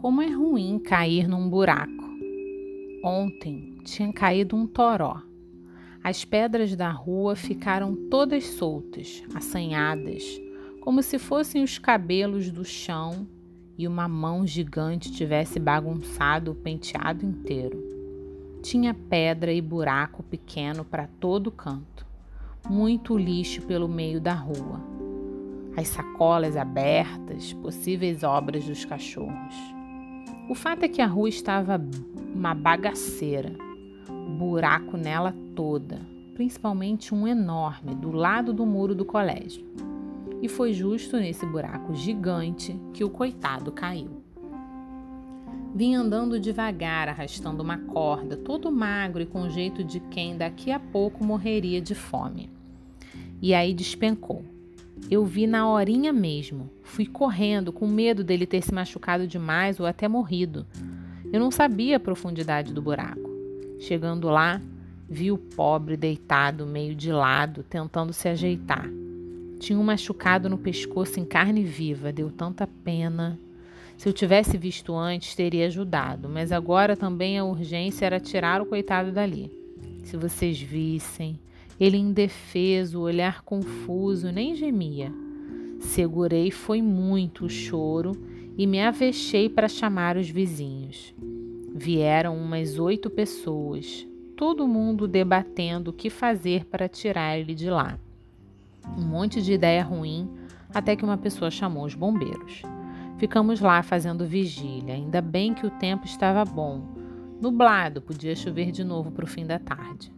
Como é ruim cair num buraco. Ontem tinha caído um toró. As pedras da rua ficaram todas soltas, assanhadas, como se fossem os cabelos do chão e uma mão gigante tivesse bagunçado o penteado inteiro. Tinha pedra e buraco pequeno para todo canto, muito lixo pelo meio da rua. As sacolas abertas, possíveis obras dos cachorros. O fato é que a rua estava uma bagaceira, buraco nela toda, principalmente um enorme do lado do muro do colégio. E foi justo nesse buraco gigante que o coitado caiu. Vinha andando devagar, arrastando uma corda, todo magro e com jeito de quem daqui a pouco morreria de fome. E aí despencou. Eu vi na horinha mesmo. Fui correndo, com medo dele ter se machucado demais ou até morrido. Eu não sabia a profundidade do buraco. Chegando lá, vi o pobre deitado meio de lado, tentando se ajeitar. Tinha um machucado no pescoço em carne viva, deu tanta pena. Se eu tivesse visto antes, teria ajudado, mas agora também a urgência era tirar o coitado dali. Se vocês vissem, ele indefeso, olhar confuso, nem gemia. Segurei foi muito o choro e me avexei para chamar os vizinhos. Vieram umas oito pessoas, todo mundo debatendo o que fazer para tirar ele de lá. Um monte de ideia ruim, até que uma pessoa chamou os bombeiros. Ficamos lá fazendo vigília. Ainda bem que o tempo estava bom. Nublado, podia chover de novo para o fim da tarde.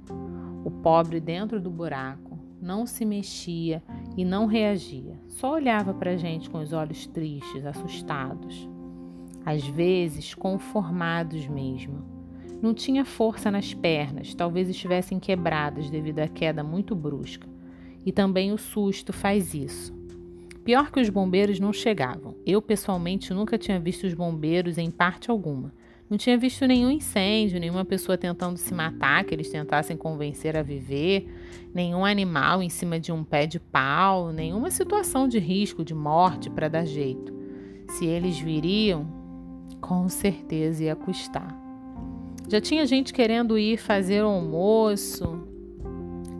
O pobre dentro do buraco não se mexia e não reagia, só olhava para a gente com os olhos tristes, assustados. Às vezes, conformados mesmo. Não tinha força nas pernas, talvez estivessem quebradas devido à queda muito brusca. E também o susto faz isso. Pior que os bombeiros não chegavam. Eu, pessoalmente, nunca tinha visto os bombeiros em parte alguma. Não tinha visto nenhum incêndio, nenhuma pessoa tentando se matar, que eles tentassem convencer a viver, nenhum animal em cima de um pé de pau, nenhuma situação de risco, de morte para dar jeito. Se eles viriam, com certeza ia custar. Já tinha gente querendo ir fazer o almoço,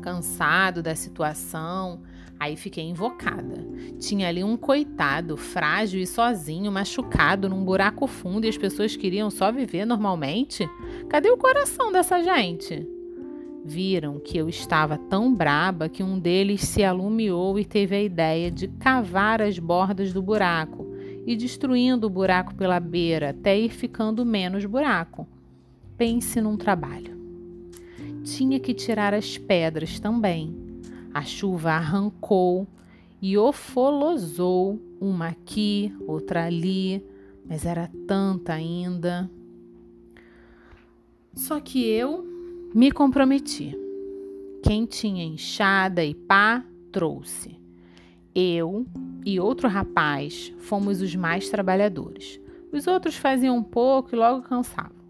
cansado da situação, Aí fiquei invocada. Tinha ali um coitado, frágil e sozinho, machucado num buraco fundo e as pessoas queriam só viver normalmente? Cadê o coração dessa gente? Viram que eu estava tão braba que um deles se alumiou e teve a ideia de cavar as bordas do buraco e destruindo o buraco pela beira até ir ficando menos buraco. Pense num trabalho. Tinha que tirar as pedras também a chuva arrancou e ofolosou uma aqui, outra ali, mas era tanta ainda. Só que eu me comprometi. Quem tinha enxada e pá, trouxe. Eu e outro rapaz fomos os mais trabalhadores. Os outros faziam um pouco e logo cansavam.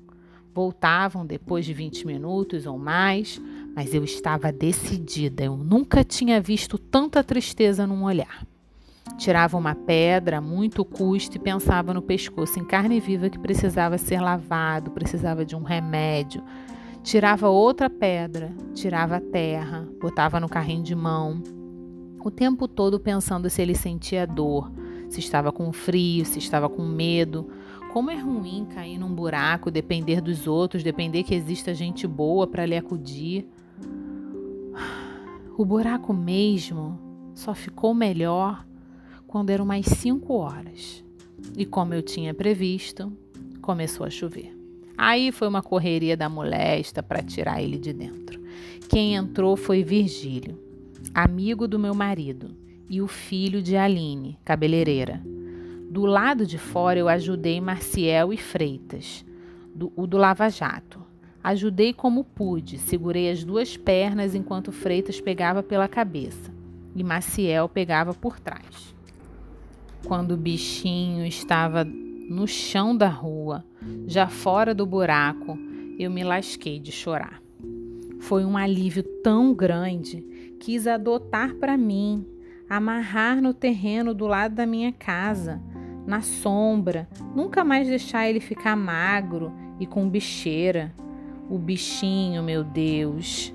Voltavam depois de 20 minutos ou mais, mas eu estava decidida. Eu nunca tinha visto tanta tristeza num olhar. Tirava uma pedra a muito custo e pensava no pescoço em carne viva que precisava ser lavado, precisava de um remédio. Tirava outra pedra, tirava a terra, botava no carrinho de mão. O tempo todo pensando se ele sentia dor, se estava com frio, se estava com medo. Como é ruim cair num buraco, depender dos outros, depender que exista gente boa para lhe acudir. O buraco mesmo só ficou melhor quando eram mais cinco horas. E como eu tinha previsto, começou a chover. Aí foi uma correria da molesta para tirar ele de dentro. Quem entrou foi Virgílio, amigo do meu marido, e o filho de Aline, cabeleireira. Do lado de fora eu ajudei Marciel e Freitas, do, o do Lava Jato. Ajudei como pude, segurei as duas pernas enquanto Freitas pegava pela cabeça e Maciel pegava por trás. Quando o bichinho estava no chão da rua, já fora do buraco, eu me lasquei de chorar. Foi um alívio tão grande, quis adotar para mim, amarrar no terreno do lado da minha casa, na sombra, nunca mais deixar ele ficar magro e com bicheira. O bichinho, meu Deus.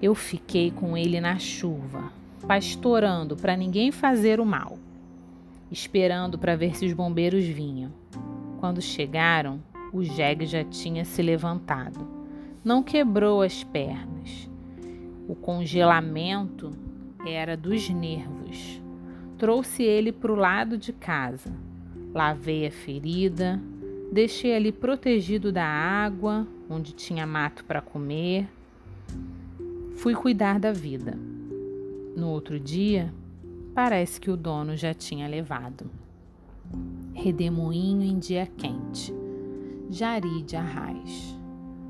Eu fiquei com ele na chuva, pastorando para ninguém fazer o mal, esperando para ver se os bombeiros vinham. Quando chegaram, o jegue já tinha se levantado. Não quebrou as pernas. O congelamento era dos nervos. Trouxe ele para o lado de casa. Lavei a ferida, deixei ali protegido da água, onde tinha mato para comer. Fui cuidar da vida. No outro dia, parece que o dono já tinha levado. Redemoinho em dia quente. Jari de Arraiz.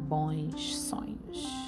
Bons sonhos.